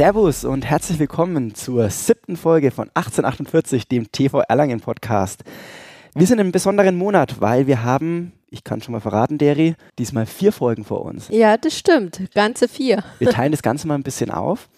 Servus und herzlich willkommen zur siebten Folge von 1848, dem TV Erlangen Podcast. Wir sind im besonderen Monat, weil wir haben, ich kann schon mal verraten, Deri, diesmal vier Folgen vor uns. Ja, das stimmt. Ganze vier. Wir teilen das Ganze mal ein bisschen auf.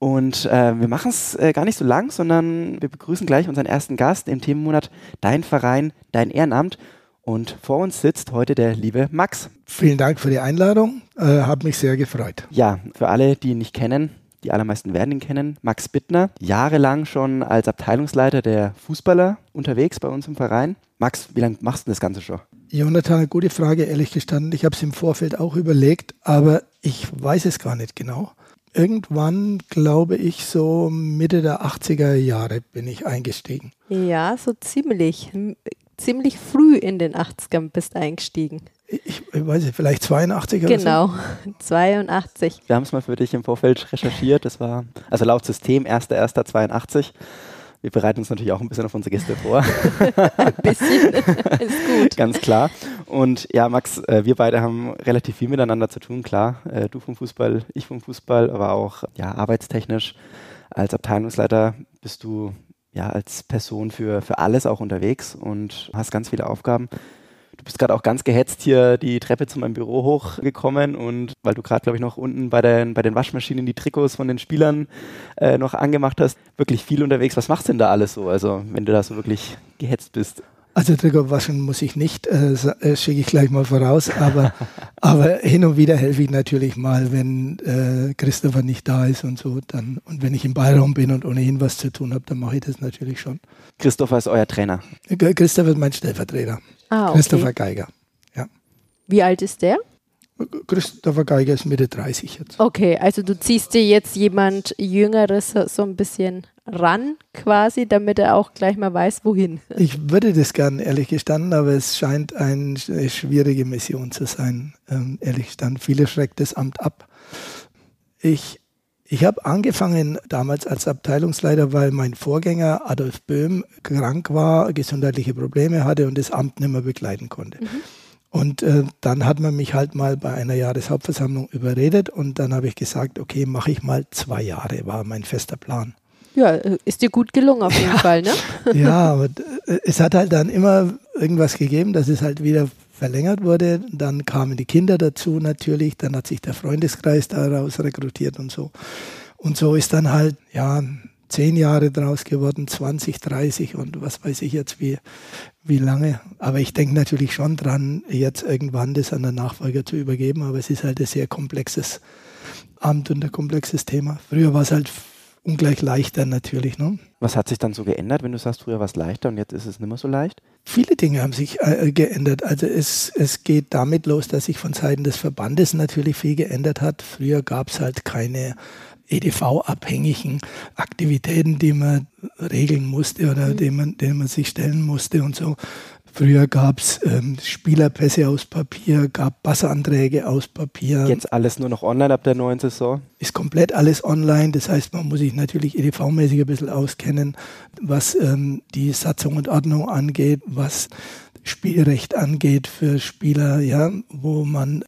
Und äh, wir machen es äh, gar nicht so lang, sondern wir begrüßen gleich unseren ersten Gast im Themenmonat Dein Verein, dein Ehrenamt. Und vor uns sitzt heute der liebe Max. Vielen Dank für die Einladung. Äh, Hat mich sehr gefreut. Ja, für alle, die ihn nicht kennen, die allermeisten werden ihn kennen, Max Bittner, jahrelang schon als Abteilungsleiter der Fußballer unterwegs bei uns im Verein. Max, wie lange machst du das Ganze schon? Jonathan, eine gute Frage, ehrlich gestanden. Ich habe es im Vorfeld auch überlegt, aber ich weiß es gar nicht genau. Irgendwann, glaube ich, so Mitte der 80er Jahre bin ich eingestiegen. Ja, so ziemlich. Ziemlich früh in den 80ern bist eingestiegen. Ich, ich weiß nicht, vielleicht 82 oder so. Genau, 82. Wir haben es mal für dich im Vorfeld recherchiert. Das war, also laut System 1.1.82. Wir bereiten uns natürlich auch ein bisschen auf unsere Gäste vor. Ein bisschen. Ist gut. Ganz klar. Und ja, Max, äh, wir beide haben relativ viel miteinander zu tun, klar. Äh, du vom Fußball, ich vom Fußball, aber auch ja, arbeitstechnisch. Als Abteilungsleiter bist du ja als Person für, für alles auch unterwegs und hast ganz viele Aufgaben. Du bist gerade auch ganz gehetzt hier die Treppe zu meinem Büro hochgekommen und weil du gerade, glaube ich, noch unten bei den, bei den Waschmaschinen die Trikots von den Spielern äh, noch angemacht hast, wirklich viel unterwegs. Was machst du denn da alles so? Also, wenn du da so wirklich gehetzt bist. Also Trikot waschen muss ich nicht, äh, äh, schicke ich gleich mal voraus, aber, aber hin und wieder helfe ich natürlich mal, wenn äh, Christopher nicht da ist und so. Dann, und wenn ich im Beiraum bin und ohnehin was zu tun habe, dann mache ich das natürlich schon. Christopher ist euer Trainer. Äh, Christopher ist mein Stellvertreter. Ah, Christopher okay. Geiger. Ja. Wie alt ist der? Christopher Geiger ist Mitte 30 jetzt. Okay, also du ziehst dir jetzt jemand Jüngeres so ein bisschen ran quasi, damit er auch gleich mal weiß, wohin. Ich würde das gern, ehrlich gestanden, aber es scheint ein, eine schwierige Mission zu sein, ähm, ehrlich gestanden. Viele schreckt das Amt ab. Ich, ich habe angefangen damals als Abteilungsleiter, weil mein Vorgänger Adolf Böhm krank war, gesundheitliche Probleme hatte und das Amt nicht mehr begleiten konnte. Und äh, dann hat man mich halt mal bei einer Jahreshauptversammlung überredet und dann habe ich gesagt, okay, mache ich mal zwei Jahre, war mein fester Plan. Ja, äh, ist dir gut gelungen auf jeden Fall, ne? Ja, aber äh, es hat halt dann immer irgendwas gegeben, dass es halt wieder verlängert wurde. Dann kamen die Kinder dazu natürlich, dann hat sich der Freundeskreis daraus rekrutiert und so. Und so ist dann halt, ja, zehn Jahre draus geworden, 20, 30 und was weiß ich jetzt wie, wie lange. Aber ich denke natürlich schon dran, jetzt irgendwann das an den Nachfolger zu übergeben, aber es ist halt ein sehr komplexes Amt und ein komplexes Thema. Früher war es halt ungleich leichter natürlich, ne? Was hat sich dann so geändert, wenn du sagst, früher war es leichter und jetzt ist es nicht mehr so leicht? Viele Dinge haben sich äh, geändert. Also es, es geht damit los, dass sich von Seiten des Verbandes natürlich viel geändert hat. Früher gab es halt keine EDV-abhängigen Aktivitäten, die man regeln musste oder denen, man, denen man sich stellen musste und so. Früher gab es ähm, Spielerpässe aus Papier, gab Passanträge aus Papier. Jetzt alles nur noch online ab der neuen Saison. ist komplett alles online. Das heißt, man muss sich natürlich EDV-mäßig ein bisschen auskennen, was ähm, die Satzung und Ordnung angeht, was Spielrecht angeht für Spieler, ja, wo man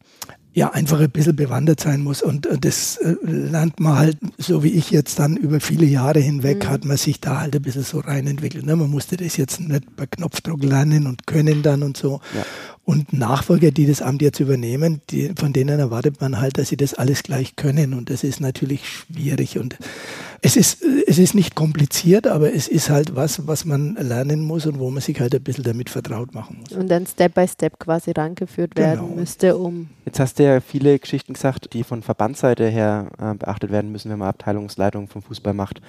ja einfach ein bisschen bewandert sein muss. Und äh, das äh, lernt man halt, so wie ich jetzt dann über viele Jahre hinweg, hat man sich da halt ein bisschen so reinentwickelt. Ne? Man musste das jetzt nicht per Knopfdruck lernen und können dann und so. Ja. Und Nachfolger, die das Amt jetzt übernehmen, die, von denen erwartet man halt, dass sie das alles gleich können. Und das ist natürlich schwierig. Und es ist, es ist nicht kompliziert, aber es ist halt was, was man lernen muss und wo man sich halt ein bisschen damit vertraut machen muss. Und dann Step by Step quasi rangeführt werden Genau. müsste, um Jetzt hast du ja viele Geschichten gesagt, die von Verbandsseite her äh, beachtet werden müssen, wenn man Abteilungsleitung vom Fußball macht.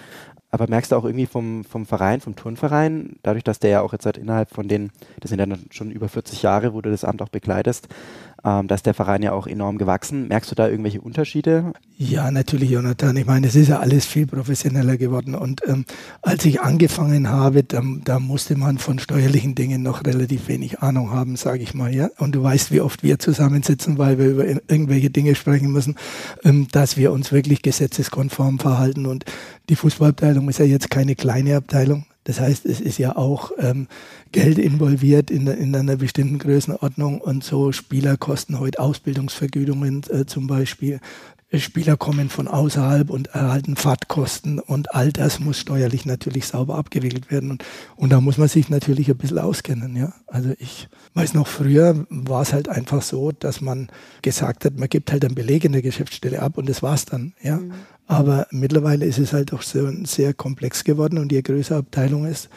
Aber merkst du auch irgendwie vom, vom Verein, vom Turnverein, dadurch, dass der ja auch jetzt halt innerhalb von den, das sind ja dann schon über 40 Jahre, wo du das Amt auch begleitest, ähm, dass der Verein ja auch enorm gewachsen. Merkst du da irgendwelche Unterschiede? Ja, natürlich, Jonathan. Ich meine, es ist ja alles viel professioneller geworden. Und ähm, als ich angefangen habe, da, da musste man von steuerlichen Dingen noch relativ wenig Ahnung haben, sage ich mal. Ja? Und du weißt, wie oft wir zusammensitzen, weil wir über ir- irgendwelche Dinge sprechen müssen, ähm, dass wir uns wirklich gesetzeskonform verhalten. Und die Fußballabteilung ist ja jetzt keine kleine Abteilung. Das heißt, es ist ja auch ähm, Geld involviert in, in einer bestimmten Größenordnung und so Spieler kosten heute Ausbildungsvergütungen äh, zum Beispiel. Spieler kommen von außerhalb und erhalten Fahrtkosten und all das muss steuerlich natürlich sauber abgewickelt werden. Und, und da muss man sich natürlich ein bisschen auskennen. Ja? Also ich weiß noch, früher war es halt einfach so, dass man gesagt hat, man gibt halt einen Beleg in der Geschäftsstelle ab und das war's dann. Ja? Mhm. Aber mittlerweile ist es halt auch so sehr komplex geworden und je größer Abteilung ist,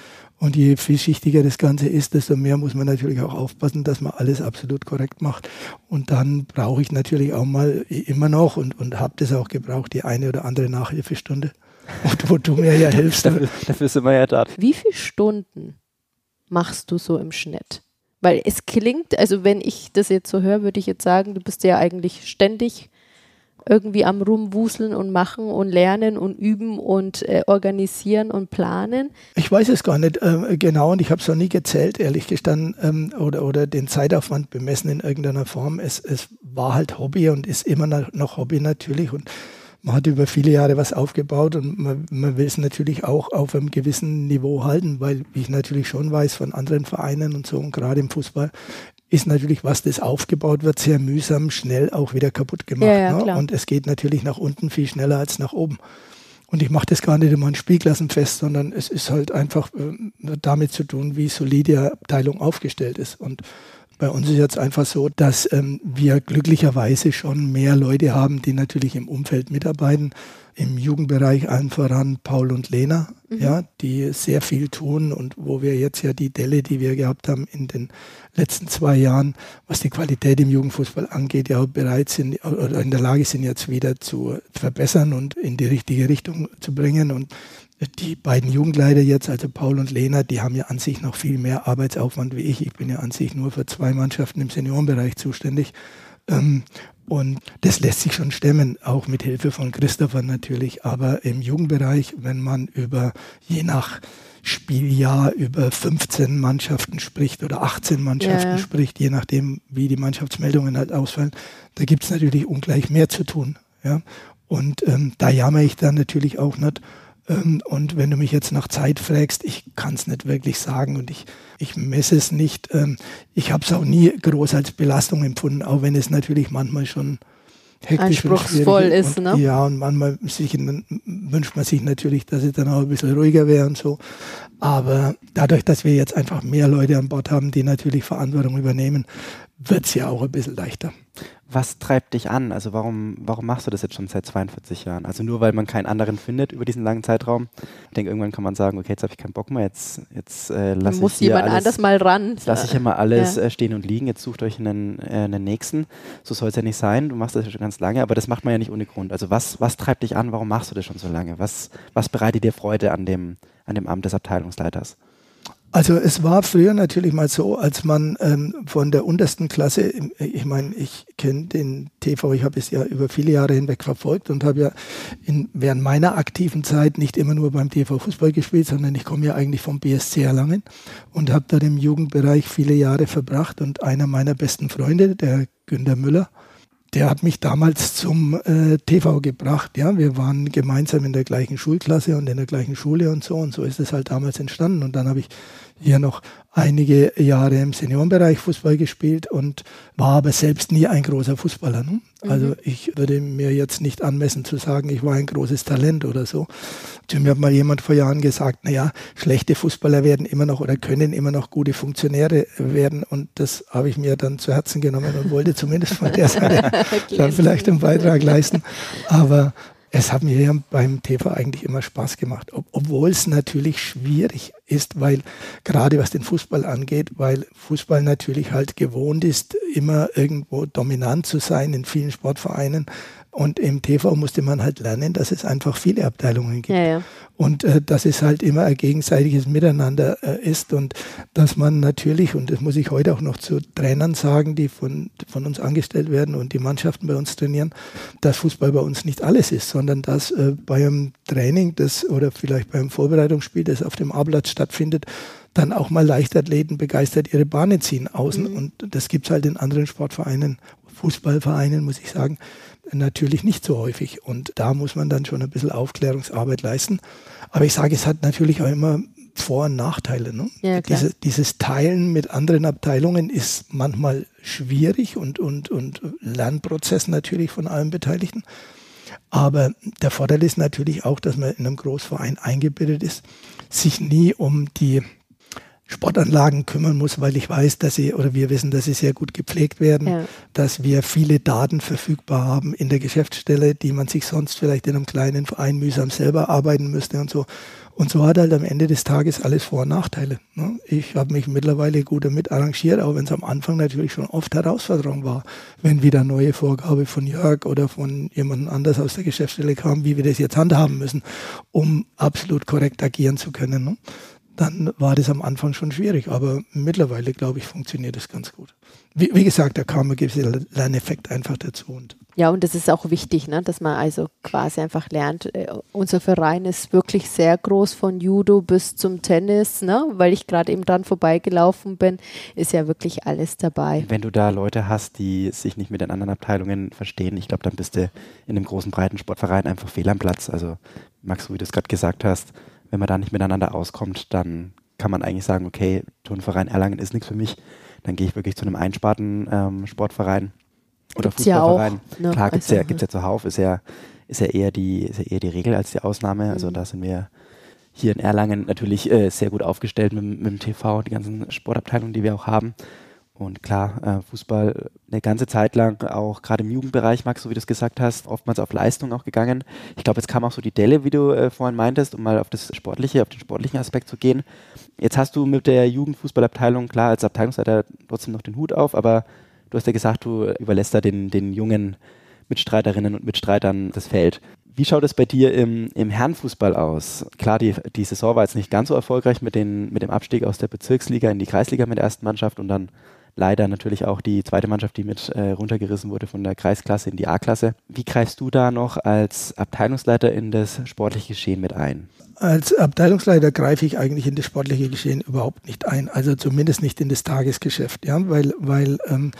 und je vielschichtiger das Ganze ist, desto mehr muss man natürlich auch aufpassen, dass man alles absolut korrekt macht. Und dann brauche ich natürlich auch mal immer noch und, und habe das auch gebraucht, die eine oder andere Nachhilfestunde. Und wo du mir ja hilfst. dafür, dafür sind wir ja da. Wie viele Stunden machst du so im Schnitt? Weil es klingt, also wenn ich das jetzt so höre, würde ich jetzt sagen, du bist ja eigentlich ständig irgendwie am Rumwuseln und machen und lernen und üben und äh, organisieren und planen? Ich weiß es gar nicht äh, genau und ich habe es noch nie gezählt, ehrlich gestanden, ähm, oder, oder den Zeitaufwand bemessen in irgendeiner Form. Es, es war halt Hobby und ist immer noch Hobby natürlich und man hat über viele Jahre was aufgebaut und man, man will es natürlich auch auf einem gewissen Niveau halten, weil ich natürlich schon weiß von anderen Vereinen und so und gerade im Fußball ist natürlich, was das aufgebaut wird, sehr mühsam, schnell auch wieder kaputt gemacht. Ja, ja, ne? Und es geht natürlich nach unten viel schneller als nach oben. Und ich mache das gar nicht immer an Spielklassen fest, sondern es ist halt einfach äh, damit zu tun, wie solide die Abteilung aufgestellt ist. Und bei uns ist jetzt einfach so, dass ähm, wir glücklicherweise schon mehr Leute haben, die natürlich im Umfeld mitarbeiten im Jugendbereich allen voran Paul und Lena, mhm. ja, die sehr viel tun und wo wir jetzt ja die Delle, die wir gehabt haben in den letzten zwei Jahren, was die Qualität im Jugendfußball angeht, ja bereit sind oder in der Lage sind, jetzt wieder zu verbessern und in die richtige Richtung zu bringen. Und die beiden Jugendleiter jetzt, also Paul und Lena, die haben ja an sich noch viel mehr Arbeitsaufwand wie ich. Ich bin ja an sich nur für zwei Mannschaften im Seniorenbereich zuständig. Ähm, und das lässt sich schon stemmen, auch mit Hilfe von Christopher natürlich. Aber im Jugendbereich, wenn man über, je nach Spieljahr, über 15 Mannschaften spricht oder 18 Mannschaften ja. spricht, je nachdem, wie die Mannschaftsmeldungen halt ausfallen, da gibt es natürlich ungleich mehr zu tun. Ja? Und ähm, da jammer ich dann natürlich auch nicht, und wenn du mich jetzt nach Zeit fragst, ich kann es nicht wirklich sagen und ich, ich messe es nicht. Ähm, ich habe es auch nie groß als Belastung empfunden, auch wenn es natürlich manchmal schon hektisch anspruchsvoll ist. Und, ne? Ja, und manchmal sich, wünscht man sich natürlich, dass es dann auch ein bisschen ruhiger wäre und so. Aber dadurch, dass wir jetzt einfach mehr Leute an Bord haben, die natürlich Verantwortung übernehmen, wird es ja auch ein bisschen leichter. Was treibt dich an? Also warum, warum machst du das jetzt schon seit 42 Jahren? Also nur weil man keinen anderen findet über diesen langen Zeitraum. Ich denke, irgendwann kann man sagen, okay, jetzt habe ich keinen Bock mehr, jetzt, jetzt äh, lasse ich muss jemand alles, anders mal ran. Lasse ich immer alles ja. äh, stehen und liegen, jetzt sucht euch einen, äh, einen nächsten. So soll es ja nicht sein, du machst das ja schon ganz lange, aber das macht man ja nicht ohne Grund. Also was, was treibt dich an, warum machst du das schon so lange? Was, was bereitet dir Freude an dem, an dem Amt des Abteilungsleiters? Also es war früher natürlich mal so, als man ähm, von der untersten Klasse, ich meine, ich kenne den TV, ich habe es ja über viele Jahre hinweg verfolgt und habe ja in, während meiner aktiven Zeit nicht immer nur beim TV Fußball gespielt, sondern ich komme ja eigentlich vom BSC Erlangen und habe dort im Jugendbereich viele Jahre verbracht und einer meiner besten Freunde, der Günter Müller, der hat mich damals zum äh, TV gebracht. Ja, wir waren gemeinsam in der gleichen Schulklasse und in der gleichen Schule und so und so ist es halt damals entstanden. Und dann habe ich hier noch einige Jahre im Seniorenbereich Fußball gespielt und war aber selbst nie ein großer Fußballer. Ne? Also mhm. ich würde mir jetzt nicht anmessen zu sagen, ich war ein großes Talent oder so. Zu mir hat mal jemand vor Jahren gesagt, naja, schlechte Fußballer werden immer noch oder können immer noch gute Funktionäre werden und das habe ich mir dann zu Herzen genommen und wollte zumindest von der Seite dann vielleicht einen Beitrag leisten. Aber es hat mir ja beim TV eigentlich immer Spaß gemacht, ob, obwohl es natürlich schwierig ist, weil gerade was den Fußball angeht, weil Fußball natürlich halt gewohnt ist, immer irgendwo dominant zu sein in vielen Sportvereinen und im TV musste man halt lernen, dass es einfach viele Abteilungen gibt. Ja, ja. Und äh, dass es halt immer ein gegenseitiges Miteinander äh, ist und dass man natürlich, und das muss ich heute auch noch zu Trainern sagen, die von, von uns angestellt werden und die Mannschaften bei uns trainieren, dass Fußball bei uns nicht alles ist, sondern dass äh, bei einem Training das oder vielleicht beim Vorbereitungsspiel, das auf dem A-Platz stattfindet, dann auch mal Leichtathleten begeistert ihre Bahnen ziehen außen. Mhm. Und das gibt es halt in anderen Sportvereinen, Fußballvereinen, muss ich sagen, natürlich nicht so häufig. Und da muss man dann schon ein bisschen Aufklärungsarbeit leisten. Aber ich sage, es hat natürlich auch immer vor- und Nachteile. Ne? Ja, Diese, dieses Teilen mit anderen Abteilungen ist manchmal schwierig und, und, und Lernprozess natürlich von allen Beteiligten. Aber der Vorteil ist natürlich auch, dass man in einem Großverein eingebildet ist, sich nie um die Sportanlagen kümmern muss, weil ich weiß, dass sie oder wir wissen, dass sie sehr gut gepflegt werden, ja. dass wir viele Daten verfügbar haben in der Geschäftsstelle, die man sich sonst vielleicht in einem kleinen Verein mühsam selber arbeiten müsste und so. Und so hat halt am Ende des Tages alles Vor- und Nachteile. Ne? Ich habe mich mittlerweile gut damit arrangiert, auch wenn es am Anfang natürlich schon oft Herausforderung war, wenn wieder neue Vorgabe von Jörg oder von jemandem anders aus der Geschäftsstelle kam, wie wir das jetzt handhaben müssen, um absolut korrekt agieren zu können. Ne? Dann war das am Anfang schon schwierig. Aber mittlerweile, glaube ich, funktioniert das ganz gut. Wie, wie gesagt, da kam ein gewisser Lerneffekt einfach dazu. Und ja, und das ist auch wichtig, ne, dass man also quasi einfach lernt. Äh, unser Verein ist wirklich sehr groß, von Judo bis zum Tennis, ne, weil ich gerade eben dran vorbeigelaufen bin, ist ja wirklich alles dabei. Wenn du da Leute hast, die sich nicht mit den anderen Abteilungen verstehen, ich glaube, dann bist du in einem großen, breiten Sportverein einfach fehl am Platz. Also, Max, wie du es gerade gesagt hast, wenn man da nicht miteinander auskommt, dann kann man eigentlich sagen, okay, Turnverein Erlangen ist nichts für mich. Dann gehe ich wirklich zu einem einsparten ähm, Sportverein oder gibt's Fußballverein. Ja auch, ne? Klar, gibt es also, ja, gibt's ja zuhauf, ist ja, ist ja eher die, ist ja eher die Regel als die Ausnahme. Also mhm. da sind wir hier in Erlangen natürlich äh, sehr gut aufgestellt mit, mit dem TV, die ganzen Sportabteilungen, die wir auch haben. Und klar, äh, Fußball eine ganze Zeit lang auch gerade im Jugendbereich, Max, so wie du es gesagt hast, oftmals auf Leistung auch gegangen. Ich glaube, jetzt kam auch so die Delle, wie du äh, vorhin meintest, um mal auf das Sportliche, auf den sportlichen Aspekt zu gehen. Jetzt hast du mit der Jugendfußballabteilung, klar, als Abteilungsleiter trotzdem noch den Hut auf, aber du hast ja gesagt, du überlässt da den, den jungen Mitstreiterinnen und Mitstreitern das Feld. Wie schaut es bei dir im, im Herrenfußball aus? Klar, die, die Saison war jetzt nicht ganz so erfolgreich mit, den, mit dem Abstieg aus der Bezirksliga in die Kreisliga mit der ersten Mannschaft und dann leider natürlich auch die zweite Mannschaft, die mit äh, runtergerissen wurde von der Kreisklasse in die A-Klasse. Wie greifst du da noch als Abteilungsleiter in das sportliche Geschehen mit ein? Als Abteilungsleiter greife ich eigentlich in das sportliche Geschehen überhaupt nicht ein, also zumindest nicht in das Tagesgeschäft, ja, weil, weil ähm,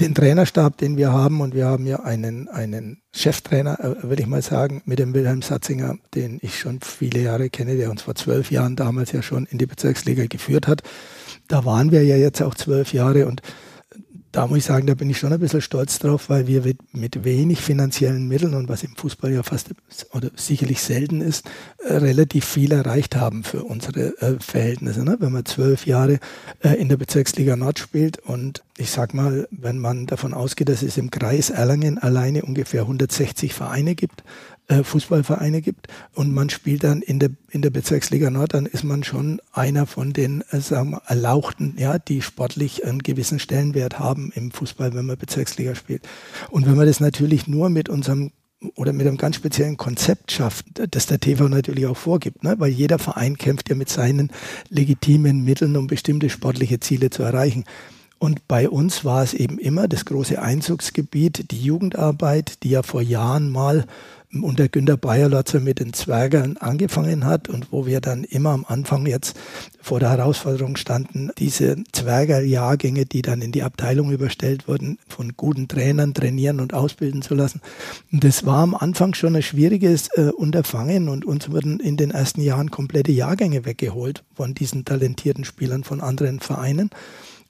den Trainerstab, den wir haben, und wir haben ja einen, einen Cheftrainer, äh, würde ich mal sagen, mit dem Wilhelm Satzinger, den ich schon viele Jahre kenne, der uns vor zwölf Jahren damals ja schon in die Bezirksliga geführt hat. Da waren wir ja jetzt auch zwölf Jahre und da muss ich sagen, da bin ich schon ein bisschen stolz drauf, weil wir mit wenig finanziellen Mitteln und was im Fußball ja fast oder sicherlich selten ist, äh, relativ viel erreicht haben für unsere äh, Verhältnisse. Ne? Wenn man zwölf Jahre äh, in der Bezirksliga Nord spielt und ich sag mal, wenn man davon ausgeht, dass es im Kreis Erlangen alleine ungefähr 160 Vereine gibt, Fußballvereine gibt und man spielt dann in der, in der Bezirksliga Nord, dann ist man schon einer von den äh, sagen wir, Erlauchten, ja, die sportlich einen gewissen Stellenwert haben im Fußball, wenn man Bezirksliga spielt. Und wenn man das natürlich nur mit unserem oder mit einem ganz speziellen Konzept schafft, das der TV natürlich auch vorgibt, ne? weil jeder Verein kämpft ja mit seinen legitimen Mitteln, um bestimmte sportliche Ziele zu erreichen. Und bei uns war es eben immer das große Einzugsgebiet, die Jugendarbeit, die ja vor Jahren mal unter Günter Bayerlotzer mit den Zwergern angefangen hat und wo wir dann immer am Anfang jetzt vor der Herausforderung standen, diese Zwergerjahrgänge, die dann in die Abteilung überstellt wurden, von guten Trainern trainieren und ausbilden zu lassen. Und das war am Anfang schon ein schwieriges äh, Unterfangen und uns wurden in den ersten Jahren komplette Jahrgänge weggeholt von diesen talentierten Spielern von anderen Vereinen.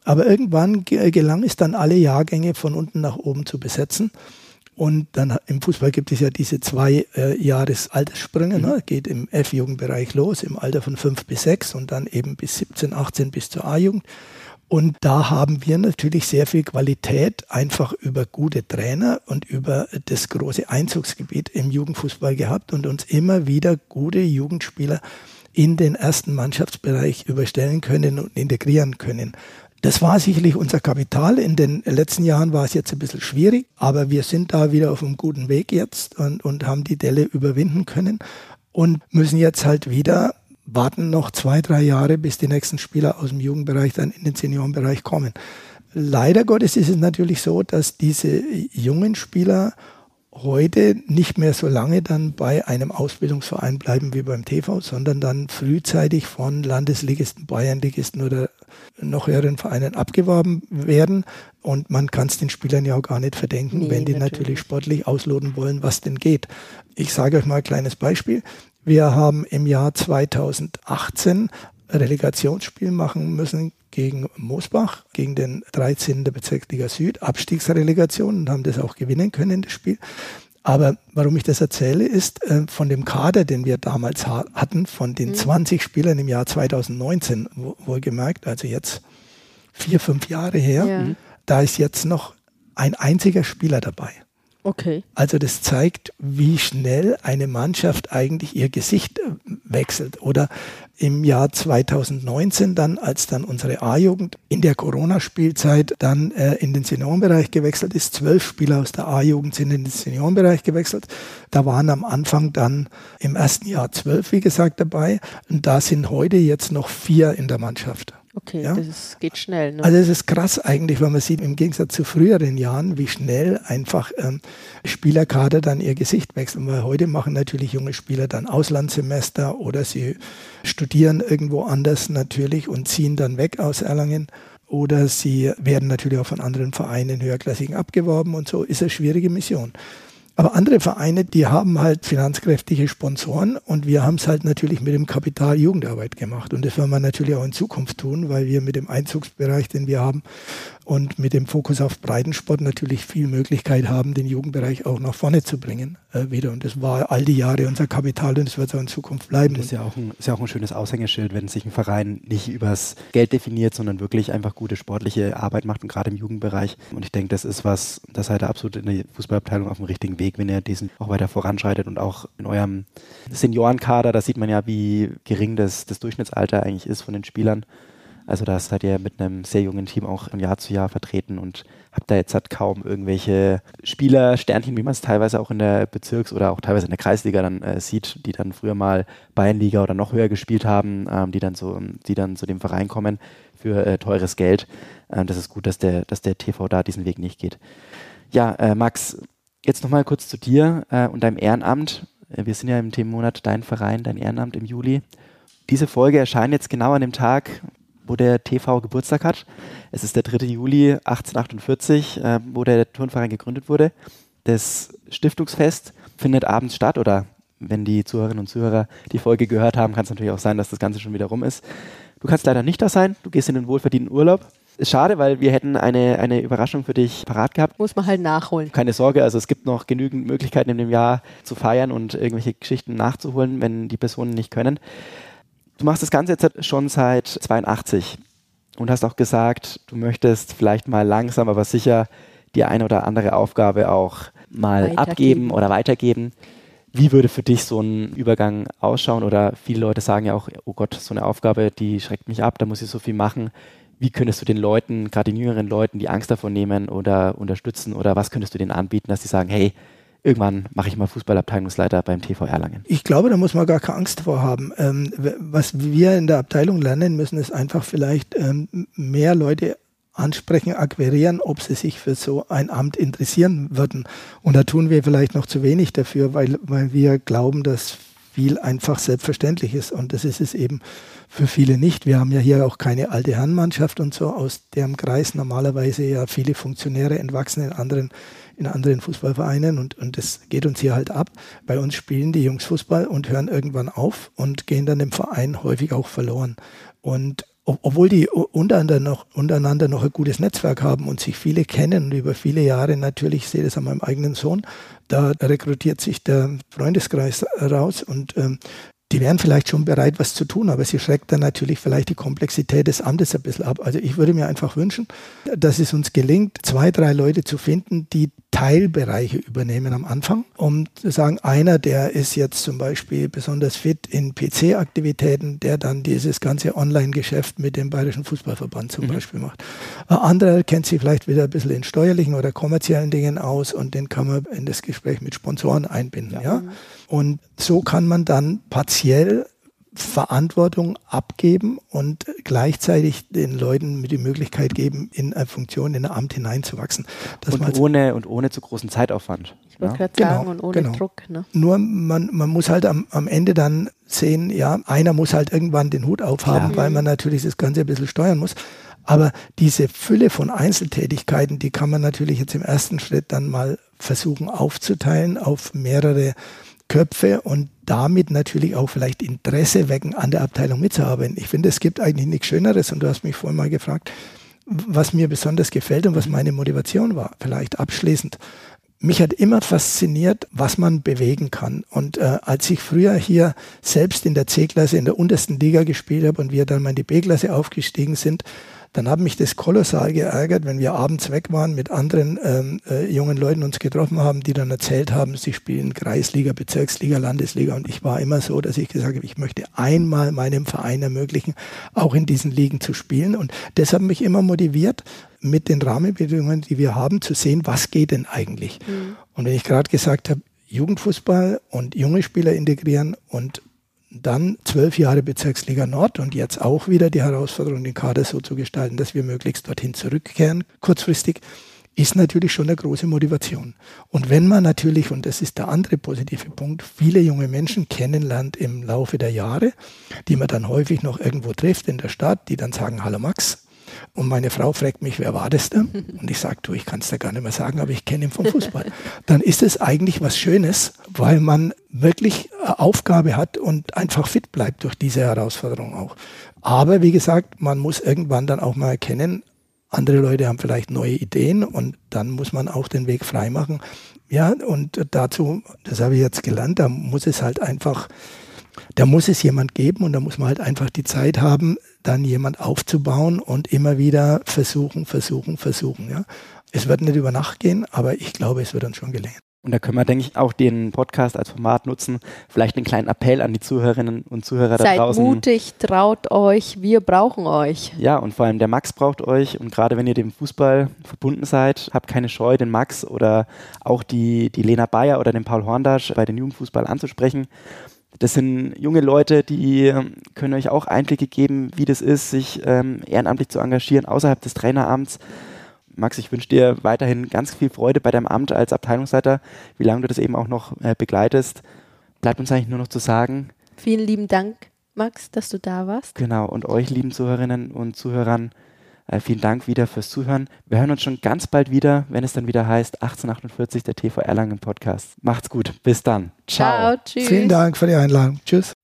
Aber irgendwann gelang es dann, alle Jahrgänge von unten nach oben zu besetzen. Und dann im Fußball gibt es ja diese zwei äh, Jahresalterssprünge. Ne? Geht im F-Jugendbereich los, im Alter von fünf bis sechs und dann eben bis 17, 18 bis zur A-Jugend. Und da haben wir natürlich sehr viel Qualität einfach über gute Trainer und über das große Einzugsgebiet im Jugendfußball gehabt und uns immer wieder gute Jugendspieler in den ersten Mannschaftsbereich überstellen können und integrieren können. Das war sicherlich unser Kapital. In den letzten Jahren war es jetzt ein bisschen schwierig, aber wir sind da wieder auf einem guten Weg jetzt und, und haben die Delle überwinden können und müssen jetzt halt wieder warten noch zwei, drei Jahre, bis die nächsten Spieler aus dem Jugendbereich dann in den Seniorenbereich kommen. Leider Gottes ist es natürlich so, dass diese jungen Spieler heute nicht mehr so lange dann bei einem Ausbildungsverein bleiben wie beim TV, sondern dann frühzeitig von Landesligisten, Bayernligisten oder noch höheren Vereinen abgeworben werden. Und man kann es den Spielern ja auch gar nicht verdenken, nee, wenn die natürlich. natürlich sportlich ausloten wollen, was denn geht. Ich sage euch mal ein kleines Beispiel. Wir haben im Jahr 2018 Relegationsspiel machen müssen gegen Moosbach, gegen den 13. der Bezirksliga Süd, Abstiegsrelegation und haben das auch gewinnen können, das Spiel. Aber warum ich das erzähle, ist äh, von dem Kader, den wir damals ha hatten, von den mhm. 20 Spielern im Jahr 2019, wohlgemerkt, also jetzt vier, fünf Jahre her, ja. da ist jetzt noch ein einziger Spieler dabei. Okay. Also das zeigt, wie schnell eine Mannschaft eigentlich ihr Gesicht äh, wechselt. Oder im Jahr 2019 dann, als dann unsere A-Jugend in der Corona-Spielzeit dann äh, in den Seniorenbereich gewechselt ist, zwölf Spieler aus der A-Jugend sind in den Seniorenbereich gewechselt. Da waren am Anfang dann im ersten Jahr zwölf, wie gesagt, dabei. Und da sind heute jetzt noch vier in der Mannschaft. Okay, ja? das geht schnell. Ne? Also es ist krass eigentlich, wenn man sieht, im Gegensatz zu früheren Jahren, wie schnell einfach ähm, Spielerkader dann ihr Gesicht wechseln. Weil heute machen natürlich junge Spieler dann Auslandssemester oder sie studieren irgendwo anders natürlich und ziehen dann weg aus Erlangen. Oder sie werden natürlich auch von anderen Vereinen höherklassigen abgeworben und so ist eine schwierige Mission. Aber andere Vereine, die haben halt finanzkräftige Sponsoren und wir haben es halt natürlich mit dem Kapital Jugendarbeit gemacht. Und das werden wir natürlich auch in Zukunft tun, weil wir mit dem Einzugsbereich, den wir haben, und mit dem Fokus auf Breitensport natürlich viel Möglichkeit haben, den Jugendbereich auch nach vorne zu bringen äh, wieder. Und das war all die Jahre unser Kapital und es wird auch in Zukunft bleiben. Das ist ja, auch ein, ist ja auch ein schönes Aushängeschild, wenn sich ein Verein nicht übers Geld definiert, sondern wirklich einfach gute sportliche Arbeit macht und gerade im Jugendbereich. Und ich denke, das ist was, das seid ihr absolut in der Fußballabteilung auf dem richtigen Weg, wenn ihr diesen auch weiter voranschreitet und auch in eurem Seniorenkader, da sieht man ja, wie gering das, das Durchschnittsalter eigentlich ist von den Spielern. Also da seid ihr mit einem sehr jungen Team auch von Jahr zu Jahr vertreten und habt da jetzt halt kaum irgendwelche Spieler, Sternchen, wie man es teilweise auch in der Bezirks- oder auch teilweise in der Kreisliga dann äh, sieht, die dann früher mal Bayernliga oder noch höher gespielt haben, ähm, die dann so, die dann zu dem Verein kommen für äh, teures Geld. Ähm, das ist gut, dass der, dass der TV da diesen Weg nicht geht. Ja, äh, Max, jetzt nochmal kurz zu dir äh, und deinem Ehrenamt. Äh, wir sind ja im Themenmonat Dein Verein, dein Ehrenamt im Juli. Diese Folge erscheint jetzt genau an dem Tag, wo der TV Geburtstag hat. Es ist der 3. Juli 1848, äh, wo der Turnverein gegründet wurde. Das Stiftungsfest findet abends statt oder wenn die Zuhörerinnen und Zuhörer die Folge gehört haben, kann es natürlich auch sein, dass das Ganze schon wieder rum ist. Du kannst leider nicht da sein, du gehst in den wohlverdienten Urlaub. Schade, weil wir hätten eine, eine Überraschung für dich parat gehabt. Muss man halt nachholen. Keine Sorge, also es gibt noch genügend Möglichkeiten in dem Jahr zu feiern und irgendwelche Geschichten nachzuholen, wenn die Personen nicht können. Du machst das Ganze jetzt schon seit 82 und hast auch gesagt, du möchtest vielleicht mal langsam, aber sicher die eine oder andere Aufgabe auch mal abgeben oder weitergeben. Wie würde für dich so ein Übergang ausschauen? Oder viele Leute sagen ja auch, oh Gott, so eine Aufgabe, die schreckt mich ab, da muss ich so viel machen. Wie könntest du den Leuten, gerade den jüngeren Leuten, die Angst davor nehmen oder unterstützen? Oder was könntest du denen anbieten, dass sie sagen, hey, irgendwann mache ich mal Fußballabteilungsleiter beim TV Erlangen. Ich glaube, da muss man gar keine Angst vor haben. Ähm, was wir in der Abteilung lernen müssen, ist einfach vielleicht ähm, mehr Leute ansprechen, akquirieren, ob sie sich für so ein Amt interessieren würden. Und da tun wir vielleicht noch zu wenig dafür, weil, weil wir glauben, dass viel einfach selbstverständlich ist. Und das ist es eben für viele nicht. Wir haben ja hier auch keine alte Herrenmannschaft und so, aus deren Kreis normalerweise ja viele Funktionäre entwachsen in anderen in anderen Fußballvereinen und, und das geht uns hier halt ab. Bei uns spielen die Jungs Fußball und hören irgendwann auf und gehen dann im Verein häufig auch verloren. Und obwohl die untereinander noch, untereinander noch ein gutes Netzwerk haben und sich viele kennen und über viele Jahre natürlich, ich sehe das an meinem eigenen Sohn, da rekrutiert sich der Freundeskreis raus und ähm, die wären vielleicht schon bereit, was zu tun, aber sie schreckt dann natürlich vielleicht die Komplexität des Amtes ein bisschen ab. Also ich würde mir einfach wünschen, dass es uns gelingt, zwei, drei Leute zu finden, die Teilbereiche übernehmen am Anfang, um zu sagen, einer, der ist jetzt zum Beispiel besonders fit in PC-Aktivitäten, der dann dieses ganze Online-Geschäft mit dem Bayerischen Fußballverband zum mhm. Beispiel macht. Ein anderer kennt sich vielleicht wieder ein bisschen in steuerlichen oder kommerziellen Dingen aus und den kann man in das Gespräch mit Sponsoren einbinden. Ja. ja? Und so kann man dann partiell Verantwortung abgeben und gleichzeitig den Leuten mit die Möglichkeit geben, in eine Funktion, in ein Amt hineinzuwachsen. Und ohne, und ohne zu großen Zeitaufwand. Ich wollte gerade genau, sagen, und ohne genau. Druck. Ne? Nur man, man muss halt am, am Ende dann sehen, ja, einer muss halt irgendwann den Hut aufhaben, Klar. weil man natürlich das Ganze ein bisschen steuern muss. Aber diese Fülle von Einzeltätigkeiten, die kann man natürlich jetzt im ersten Schritt dann mal versuchen aufzuteilen auf mehrere Köpfe und damit natürlich auch vielleicht Interesse wecken, an der Abteilung mitzuarbeiten. Ich finde, es gibt eigentlich nichts Schöneres und du hast mich vorhin mal gefragt, was mir besonders gefällt und was meine Motivation war. Vielleicht abschließend mich hat immer fasziniert, was man bewegen kann. Und äh, als ich früher hier selbst in der C-Klasse in der untersten Liga gespielt habe und wir dann mal in die B-Klasse aufgestiegen sind, dann hat mich das kolossal geärgert, wenn wir abends weg waren, mit anderen ähm, äh, jungen Leuten uns getroffen haben, die dann erzählt haben, sie spielen Kreisliga, Bezirksliga, Landesliga. Und ich war immer so, dass ich gesagt habe, ich möchte einmal meinem Verein ermöglichen, auch in diesen Ligen zu spielen. Und das hat mich immer motiviert, mit den Rahmenbedingungen, die wir haben, zu sehen, was geht denn eigentlich. Mhm. Und wenn ich gerade gesagt habe, Jugendfußball und junge Spieler integrieren und dann zwölf Jahre Bezirksliga Nord und jetzt auch wieder die Herausforderung, den Kader so zu gestalten, dass wir möglichst dorthin zurückkehren, kurzfristig, ist natürlich schon eine große Motivation. Und wenn man natürlich, und das ist der andere positive Punkt, viele junge Menschen kennenlernt im Laufe der Jahre, die man dann häufig noch irgendwo trifft in der Stadt, die dann sagen, hallo Max, und meine Frau fragt mich, wer war das denn? Und ich sage, du, ich kann es dir gar nicht mehr sagen, aber ich kenne ihn vom Fußball. Dann ist es eigentlich was Schönes, weil man wirklich Aufgabe hat und einfach fit bleibt durch diese Herausforderung auch. Aber wie gesagt, man muss irgendwann dann auch mal erkennen, andere Leute haben vielleicht neue Ideen und dann muss man auch den Weg freimachen. Ja, und dazu, das habe ich jetzt gelernt, da muss es halt einfach da muss es jemand geben und da muss man halt einfach die Zeit haben, dann jemand aufzubauen und immer wieder versuchen, versuchen, versuchen. Ja. Es wird nicht über Nacht gehen, aber ich glaube, es wird uns schon gelingen. Und da können wir, denke ich, auch den Podcast als Format nutzen. Vielleicht einen kleinen Appell an die Zuhörerinnen und Zuhörer Seid da draußen. Seid mutig, traut euch, wir brauchen euch. Ja, und vor allem der Max braucht euch. Und gerade wenn ihr dem Fußball verbunden seid, habt keine Scheu, den Max oder auch die, die Lena Bayer oder den Paul Horndasch bei den Jugendfußball anzusprechen. Das sind junge Leute, die ähm, können euch auch Einblicke geben, wie das ist, sich ähm, ehrenamtlich zu engagieren außerhalb des Traineramts. Max, ich wünsche dir weiterhin ganz viel Freude bei deinem Amt als Abteilungsleiter, wie lange du das eben auch noch äh, begleitest. Bleibt uns eigentlich nur noch zu sagen. Vielen lieben Dank, Max, dass du da warst. Genau, und euch, lieben Zuhörerinnen und Zuhörern, äh, vielen Dank wieder fürs Zuhören. Wir hören uns schon ganz bald wieder, wenn es dann wieder heißt 1848, der TV Erlangen Podcast. Macht's gut. Bis dann. Ciao. Ciao tschüss. Vielen Dank für die Einladung. Tschüss.